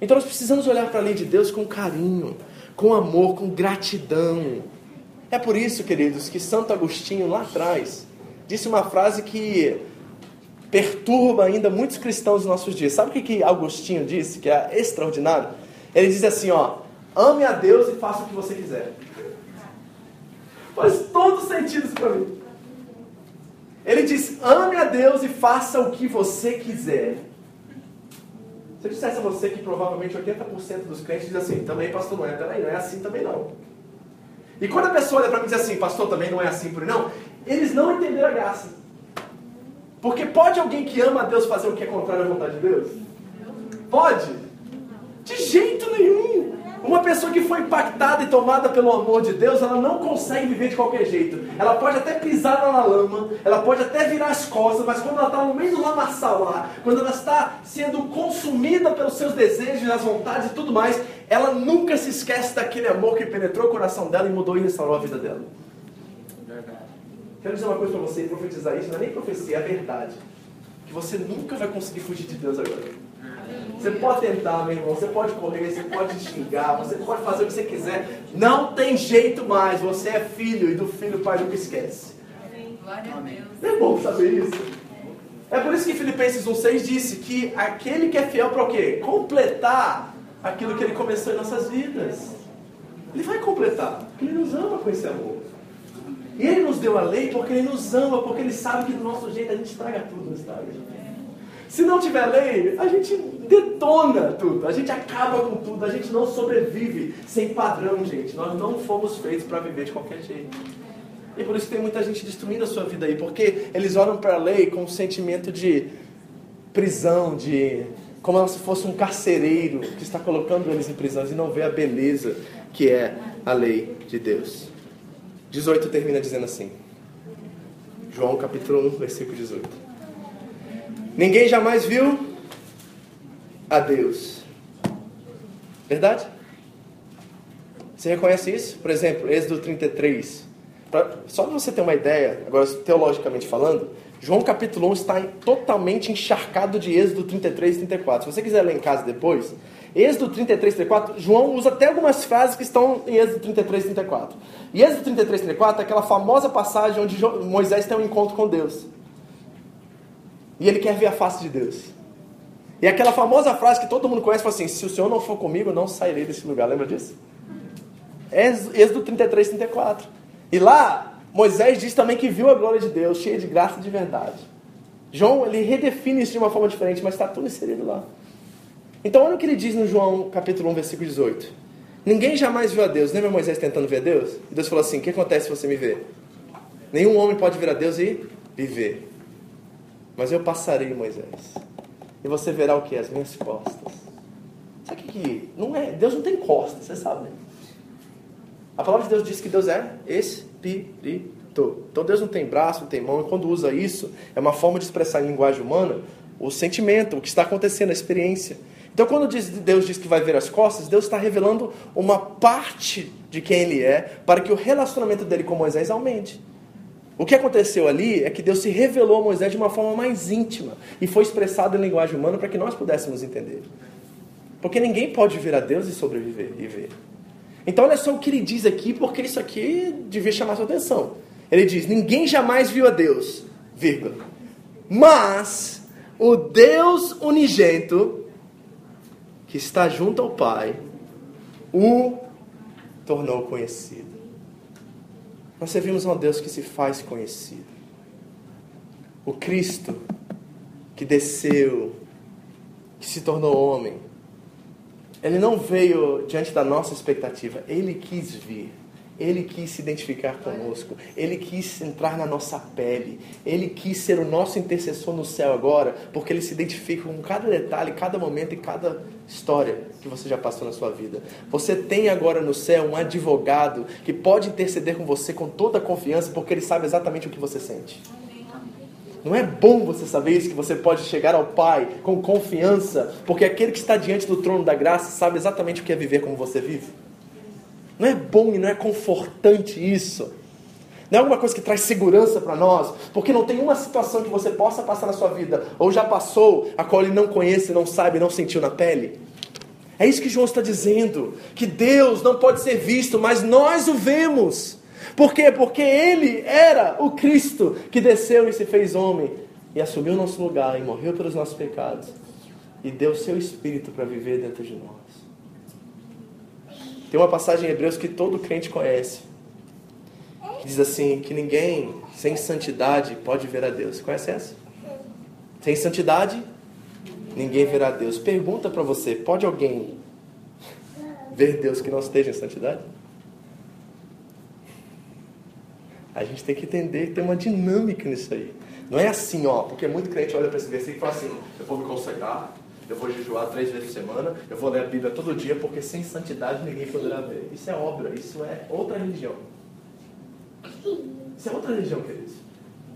Então nós precisamos olhar para a lei de Deus com carinho, com amor, com gratidão. É por isso, queridos, que Santo Agostinho lá atrás disse uma frase que perturba ainda muitos cristãos nos nossos dias. Sabe o que, que Agostinho disse, que é extraordinário? Ele diz assim, ó, ame a Deus e faça o que você quiser. Faz todo sentido isso para mim. Ele diz, ame a Deus e faça o que você quiser. Se eu dissesse a você que provavelmente 80% dos crentes diz assim, também pastor, não é, peraí, não é assim também não. E quando a pessoa olha para mim e diz assim, pastor, também não é assim por não, eles não entenderam a graça. Porque pode alguém que ama a Deus fazer o que é contrário à vontade de Deus? Pode? De jeito nenhum. Uma pessoa que foi impactada e tomada pelo amor de Deus, ela não consegue viver de qualquer jeito. Ela pode até pisar na lama, ela pode até virar as costas, mas quando ela está no meio do lamaçal lá, quando ela está sendo consumida pelos seus desejos, as vontades e tudo mais, ela nunca se esquece daquele amor que penetrou o coração dela e mudou e restaurou a vida dela. Quero dizer uma coisa para você profetizar isso, não é nem profecia, é verdade. Que você nunca vai conseguir fugir de Deus agora. Você pode tentar, meu irmão, você pode correr, você pode xingar, você pode fazer o que você quiser. Não tem jeito mais. Você é filho e do filho o pai nunca esquece. Amém. É bom saber isso. É por isso que Filipenses 1,6 disse que aquele que é fiel para o quê? Completar aquilo que ele começou em nossas vidas. Ele vai completar, porque ele nos ama com esse amor. E ele nos deu a lei porque ele nos ama, porque ele sabe que do nosso jeito a gente estraga tudo, estraga. Se não tiver lei, a gente detona tudo, a gente acaba com tudo, a gente não sobrevive sem padrão, gente. Nós não fomos feitos para viver de qualquer jeito. E por isso tem muita gente destruindo a sua vida aí, porque eles olham para a lei com um sentimento de prisão, de como se fosse um carcereiro que está colocando eles em prisão e não vê a beleza que é a lei de Deus. 18 termina dizendo assim. João capítulo 1, versículo 18. Ninguém jamais viu a Deus. Verdade? Você reconhece isso? Por exemplo, Êxodo 33. Pra, só para você ter uma ideia, agora teologicamente falando, João capítulo 1 está totalmente encharcado de Êxodo 33 e 34. Se você quiser ler em casa depois, Êxodo 33 e 34, João usa até algumas frases que estão em Êxodo 33 e 34. E Êxodo 33 e 34 é aquela famosa passagem onde Moisés tem um encontro com Deus. E ele quer ver a face de Deus. E aquela famosa frase que todo mundo conhece, fala assim, se o Senhor não for comigo, eu não sairei desse lugar. Lembra disso? Êxodo 33, 34. E lá, Moisés diz também que viu a glória de Deus, cheia de graça e de verdade. João, ele redefine isso de uma forma diferente, mas está tudo inserido lá. Então, olha o que ele diz no João capítulo 1, versículo 18. Ninguém jamais viu a Deus. Lembra Moisés tentando ver a Deus? E Deus falou assim, o que acontece se você me ver? Nenhum homem pode ver a Deus e viver. Mas eu passarei, Moisés. E você verá o que? As minhas costas. Sabe o que, não é? Deus não tem costas, você sabe, né? A palavra de Deus diz que Deus é espírito. Então Deus não tem braço, não tem mão, e quando usa isso, é uma forma de expressar em linguagem humana o sentimento, o que está acontecendo, a experiência. Então, quando Deus diz que vai ver as costas, Deus está revelando uma parte de quem Ele é, para que o relacionamento dele com Moisés aumente. O que aconteceu ali é que Deus se revelou a Moisés de uma forma mais íntima e foi expressado em linguagem humana para que nós pudéssemos entender. Porque ninguém pode vir a Deus e sobreviver e ver. Então olha só o que ele diz aqui, porque isso aqui devia chamar sua atenção. Ele diz: Ninguém jamais viu a Deus, vírgula. Mas o Deus unigento, que está junto ao Pai, o tornou conhecido. Nós servimos a um Deus que se faz conhecido. O Cristo que desceu, que se tornou homem, ele não veio diante da nossa expectativa, ele quis vir. Ele quis se identificar conosco, ele quis entrar na nossa pele, ele quis ser o nosso intercessor no céu agora, porque ele se identifica com cada detalhe, cada momento e cada história que você já passou na sua vida. Você tem agora no céu um advogado que pode interceder com você com toda a confiança, porque ele sabe exatamente o que você sente. Não é bom você saber isso, que você pode chegar ao Pai com confiança, porque aquele que está diante do trono da graça sabe exatamente o que é viver como você vive? Não é bom e não é confortante isso? Não é alguma coisa que traz segurança para nós? Porque não tem uma situação que você possa passar na sua vida, ou já passou, a qual ele não conhece, não sabe, não sentiu na pele? É isso que João está dizendo: que Deus não pode ser visto, mas nós o vemos. Por quê? Porque ele era o Cristo que desceu e se fez homem e assumiu o nosso lugar e morreu pelos nossos pecados e deu seu espírito para viver dentro de nós. Tem uma passagem em Hebreus que todo crente conhece. Que diz assim: que ninguém sem santidade pode ver a Deus. Conhece essa? Sem santidade, ninguém verá a Deus. Pergunta para você: pode alguém ver Deus que não esteja em santidade? A gente tem que entender que tem uma dinâmica nisso aí. Não é assim, ó, porque muito crente olha para esse versículo e fala assim: eu vou me consagrar, eu vou jejuar três vezes por semana, eu vou ler a Bíblia todo dia, porque sem santidade ninguém poderá ver. Isso é obra, isso é outra religião. Isso é outra religião, queridos.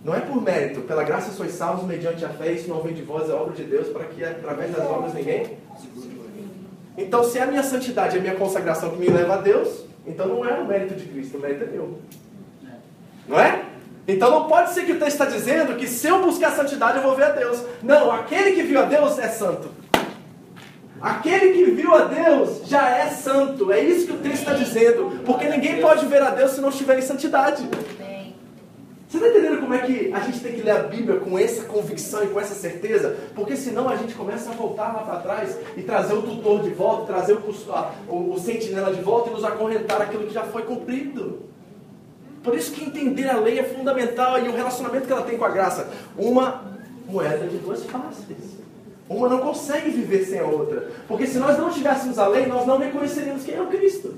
Não é por mérito, pela graça sois salvos mediante a fé, isso não vem de vós, é obra de Deus, para que através das obras ninguém. Então, se é a minha santidade, a minha consagração que me leva a Deus, então não é o mérito de Cristo, o mérito é meu. Não é? Então não pode ser que o texto está dizendo que se eu buscar santidade eu vou ver a Deus. Não, aquele que viu a Deus é santo. Aquele que viu a Deus já é santo. É isso que o texto está dizendo. Porque ninguém pode ver a Deus se não estiver em santidade. Você está entendendo como é que a gente tem que ler a Bíblia com essa convicção e com essa certeza? Porque senão a gente começa a voltar lá para trás e trazer o tutor de volta, trazer o, o, o sentinela de volta e nos acorrentar aquilo que já foi cumprido. Por isso que entender a lei é fundamental e o relacionamento que ela tem com a graça. Uma moeda de duas faces. Uma não consegue viver sem a outra. Porque se nós não tivéssemos a lei, nós não reconheceríamos quem é o Cristo.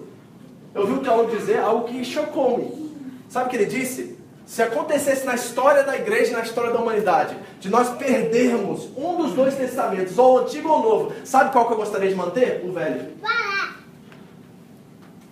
Eu vi um teólogo dizer algo que chocou-me. Sabe o que ele disse? Se acontecesse na história da igreja, na história da humanidade, de nós perdermos um dos dois testamentos, ou o antigo ou o novo, sabe qual que eu gostaria de manter? O velho.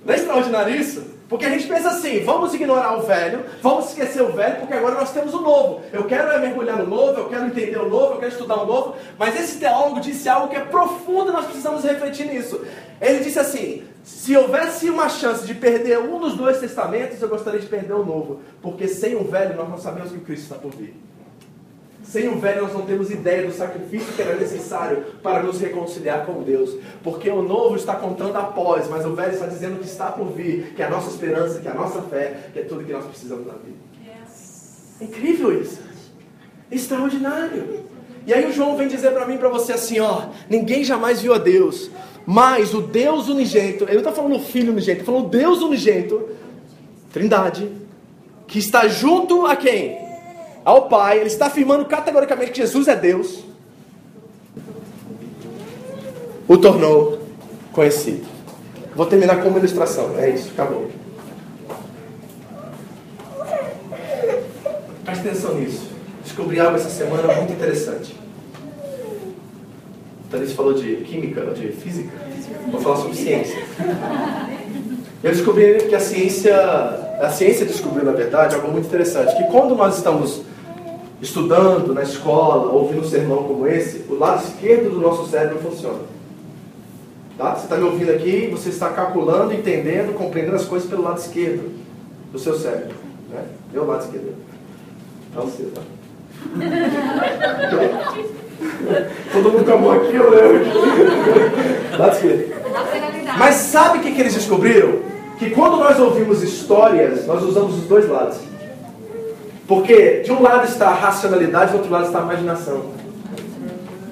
Não é extraordinário isso? Porque a gente pensa assim, vamos ignorar o velho, vamos esquecer o velho, porque agora nós temos o novo. Eu quero é mergulhar no novo, eu quero entender o novo, eu quero estudar o novo. Mas esse teólogo disse algo que é profundo e nós precisamos refletir nisso. Ele disse assim: se houvesse uma chance de perder um dos dois testamentos, eu gostaria de perder o novo. Porque sem o velho nós não sabemos que o Cristo está por vir. Sem o velho, nós não temos ideia do sacrifício que era necessário para nos reconciliar com Deus. Porque o novo está contando após, mas o velho está dizendo que está por vir, que é a nossa esperança, que é a nossa fé, que é tudo que nós precisamos na vida. É incrível isso. Extraordinário. E aí o João vem dizer para mim para você assim, ó, ninguém jamais viu a Deus, mas o Deus unigênito, ele não está falando o Filho unigênito, ele está falando Deus unigênito, Trindade, que está junto a quem? Ao Pai, ele está afirmando categoricamente que Jesus é Deus, o tornou conhecido. Vou terminar com uma ilustração. É isso, acabou. Preste atenção nisso. Descobri algo essa semana muito interessante. Thalys falou de química, de física. Vou falar sobre ciência. Eu descobri que a ciência, a ciência descobriu, na verdade, algo muito interessante. Que quando nós estamos estudando na escola, ouvindo um sermão como esse, o lado esquerdo do nosso cérebro funciona. Tá? Você está me ouvindo aqui, você está calculando, entendendo, compreendendo as coisas pelo lado esquerdo do seu cérebro. Né? Meu lado esquerdo. Não o seu, tá? Todo mundo com a mão aqui, eu lembro. lado esquerdo. Mas sabe o que, que eles descobriram? Que quando nós ouvimos histórias, nós usamos os dois lados. Porque de um lado está a racionalidade, do outro lado está a imaginação.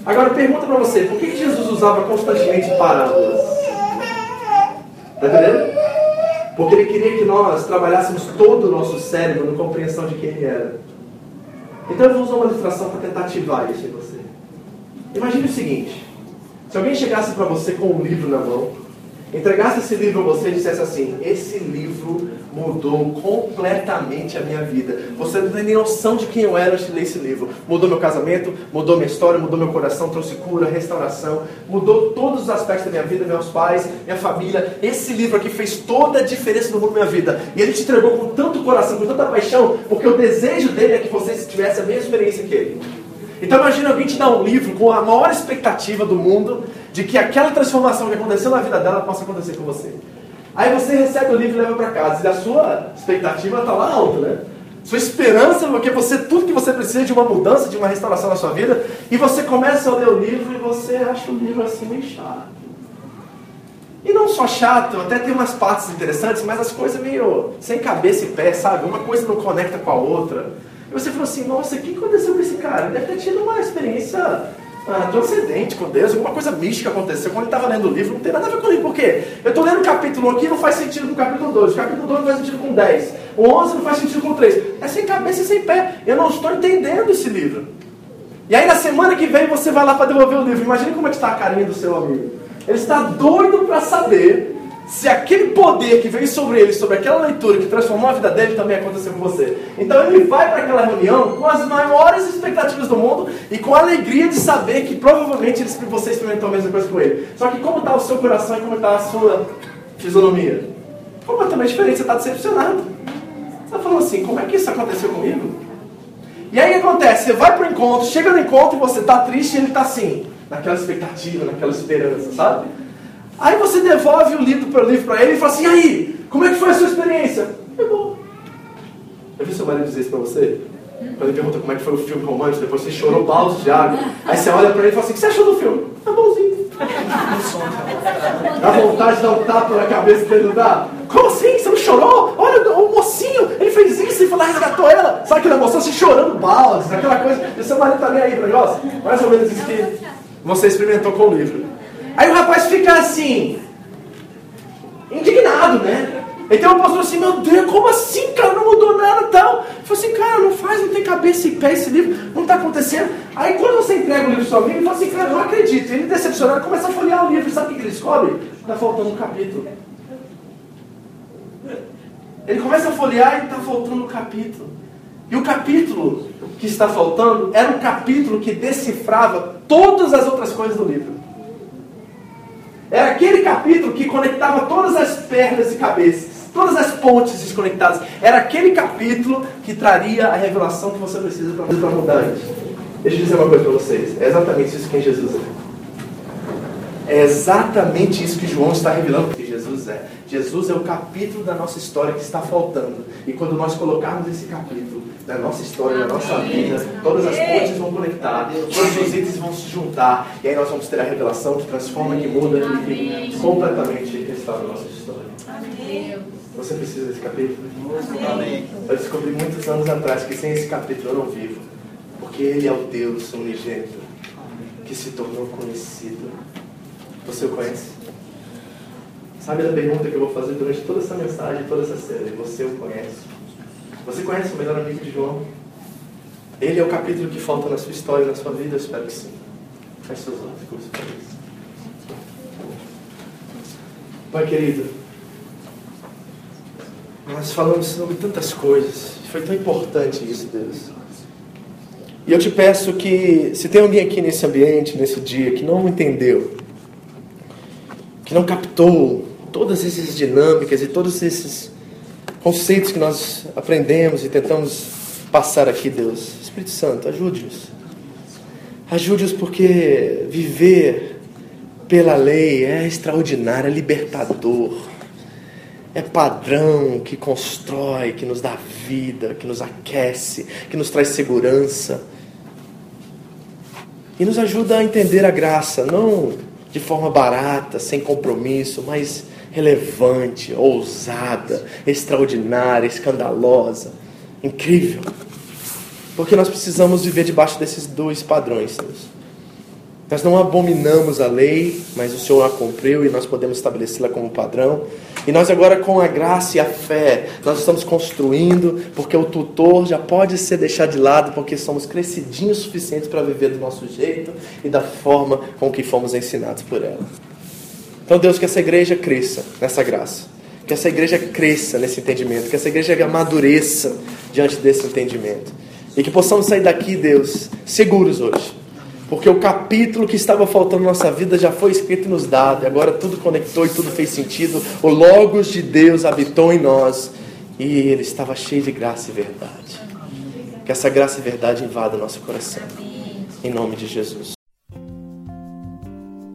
Agora pergunta para você, por que Jesus usava constantemente parábolas? Está entendendo? Porque ele queria que nós trabalhássemos todo o nosso cérebro na compreensão de quem ele era. Então eu vou usar uma ilustração para tentar ativar isso em você. Imagine o seguinte: se alguém chegasse para você com um livro na mão, entregasse esse livro a você e dissesse assim: Esse livro mudou completamente a minha vida. Você não tem nem noção de quem eu era antes de ler esse livro. Mudou meu casamento, mudou minha história, mudou meu coração, trouxe cura, restauração, mudou todos os aspectos da minha vida, meus pais, minha família. Esse livro aqui fez toda a diferença no mundo da minha vida. E ele te entregou com tanto coração, com tanta paixão, porque o desejo dele é que você tivesse a mesma experiência que ele. Então imagine alguém te dar um livro com a maior expectativa do mundo de que aquela transformação que aconteceu na vida dela possa acontecer com você. Aí você recebe o livro e leva para casa. E a sua expectativa está lá alta, né? Sua esperança, porque você, tudo que você precisa de uma mudança, de uma restauração na sua vida, e você começa a ler o livro e você acha o livro assim meio chato. E não só chato, até tem umas partes interessantes, mas as coisas meio sem cabeça e pé, sabe? Uma coisa não conecta com a outra. E você falou assim, nossa, o que aconteceu com esse cara? Ele deve ter tido uma experiência ah, transcendente com Deus, alguma coisa mística aconteceu. Quando ele estava lendo o livro, não tem nada a ver com ele. Por quê? Eu estou lendo o capítulo 1 aqui não faz sentido com o capítulo 2. O capítulo 2 não faz sentido com 10. O 11 não faz sentido com 3. É sem cabeça e sem pé. Eu não estou entendendo esse livro. E aí na semana que vem você vai lá para devolver o livro. Imagine como é que está a carinha do seu amigo. Ele está doido para saber se aquele poder que veio sobre ele, sobre aquela leitura que transformou a vida dele, também aconteceu com você. Então ele vai para aquela reunião com as maiores expectativas do mundo e com a alegria de saber que provavelmente você experimentou a mesma coisa com ele. Só que como está o seu coração e como está a sua fisionomia? Completamente diferente, você está decepcionado. Você está falando assim, como é que isso aconteceu comigo? E aí o que acontece? Você vai para o encontro, chega no encontro e você está triste e ele está assim, naquela expectativa, naquela esperança, sabe? Aí você devolve o livro para livro para ele e fala assim: aí, como é que foi a sua experiência? É bom. Eu vi seu marido dizer isso para você? Quando ele pergunta como é que foi o filme romântico, depois você chorou balde de água. Aí você olha para ele e fala assim: o que você achou do filme? É bonzinho. Dá vontade de dar um tapa na cabeça dele, não dá? Como assim? Você não chorou? Olha, o mocinho, ele fez isso e lá resgatou ela. Sabe aquela emoção assim, chorando baldes, aquela coisa. E seu marido tá nem aí pro negócio? Mais ou menos isso que você experimentou com o livro. Aí o rapaz fica assim, indignado, né? Então o pastor assim, meu Deus, como assim, cara? Não mudou nada tal. Eu falei assim, cara, não faz, não tem cabeça e pé esse livro, não está acontecendo. Aí quando você entrega o livro para amigo, ele fala assim, cara, não acredito. Ele decepcionado começa a folhear o livro, sabe o que ele descobre? Está faltando um capítulo. Ele começa a folhear e está faltando um capítulo. E o capítulo que está faltando era um capítulo que decifrava todas as outras coisas do livro. Era aquele capítulo que conectava todas as pernas e cabeças, todas as pontes desconectadas. Era aquele capítulo que traria a revelação que você precisa para mudar isso. Deixa eu dizer uma coisa para vocês. É exatamente isso que Jesus é. É exatamente isso que João está revelando é. Jesus é o capítulo da nossa história que está faltando. E quando nós colocarmos esse capítulo na nossa história, na nossa vida, todas as pontes vão conectar, todos os itens vão se juntar. E aí nós vamos ter a revelação que transforma, que muda que completamente restaura a nossa história. Você precisa desse capítulo? Eu descobri muitos anos atrás que sem esse capítulo eu não vivo. Porque Ele é o Deus unigênito que se tornou conhecido. Você o conhece? Sabe a pergunta que eu vou fazer durante toda essa mensagem, toda essa série? Você o conhece? Você conhece o melhor amigo de João? Ele é o capítulo que falta na sua história, na sua vida? Eu espero que sim. Feche seus olhos, curso para isso. Pai querido, nós falamos sobre tantas coisas. Foi tão importante isso, Deus. E eu te peço que, se tem alguém aqui nesse ambiente, nesse dia, que não entendeu, que não captou todas essas dinâmicas e todos esses conceitos que nós aprendemos e tentamos passar aqui, Deus. Espírito Santo, ajude-os. Ajude-os porque viver pela lei é extraordinário, é libertador. É padrão que constrói, que nos dá vida, que nos aquece, que nos traz segurança. E nos ajuda a entender a graça, não de forma barata, sem compromisso, mas relevante, ousada, extraordinária, escandalosa, incrível. Porque nós precisamos viver debaixo desses dois padrões, Deus. Nós não abominamos a lei, mas o Senhor a cumpriu e nós podemos estabelecê-la como padrão. E nós agora com a graça e a fé, nós estamos construindo, porque o tutor já pode ser deixado de lado, porque somos crescidinhos suficientes para viver do nosso jeito e da forma com que fomos ensinados por ela. Então Deus que essa igreja cresça nessa graça. Que essa igreja cresça nesse entendimento, que essa igreja amadureça diante desse entendimento. E que possamos sair daqui, Deus, seguros hoje porque o capítulo que estava faltando na nossa vida já foi escrito e nos dado, e agora tudo conectou e tudo fez sentido. O Logos de Deus habitou em nós e ele estava cheio de graça e verdade. Que essa graça e verdade invada nosso coração. Em nome de Jesus.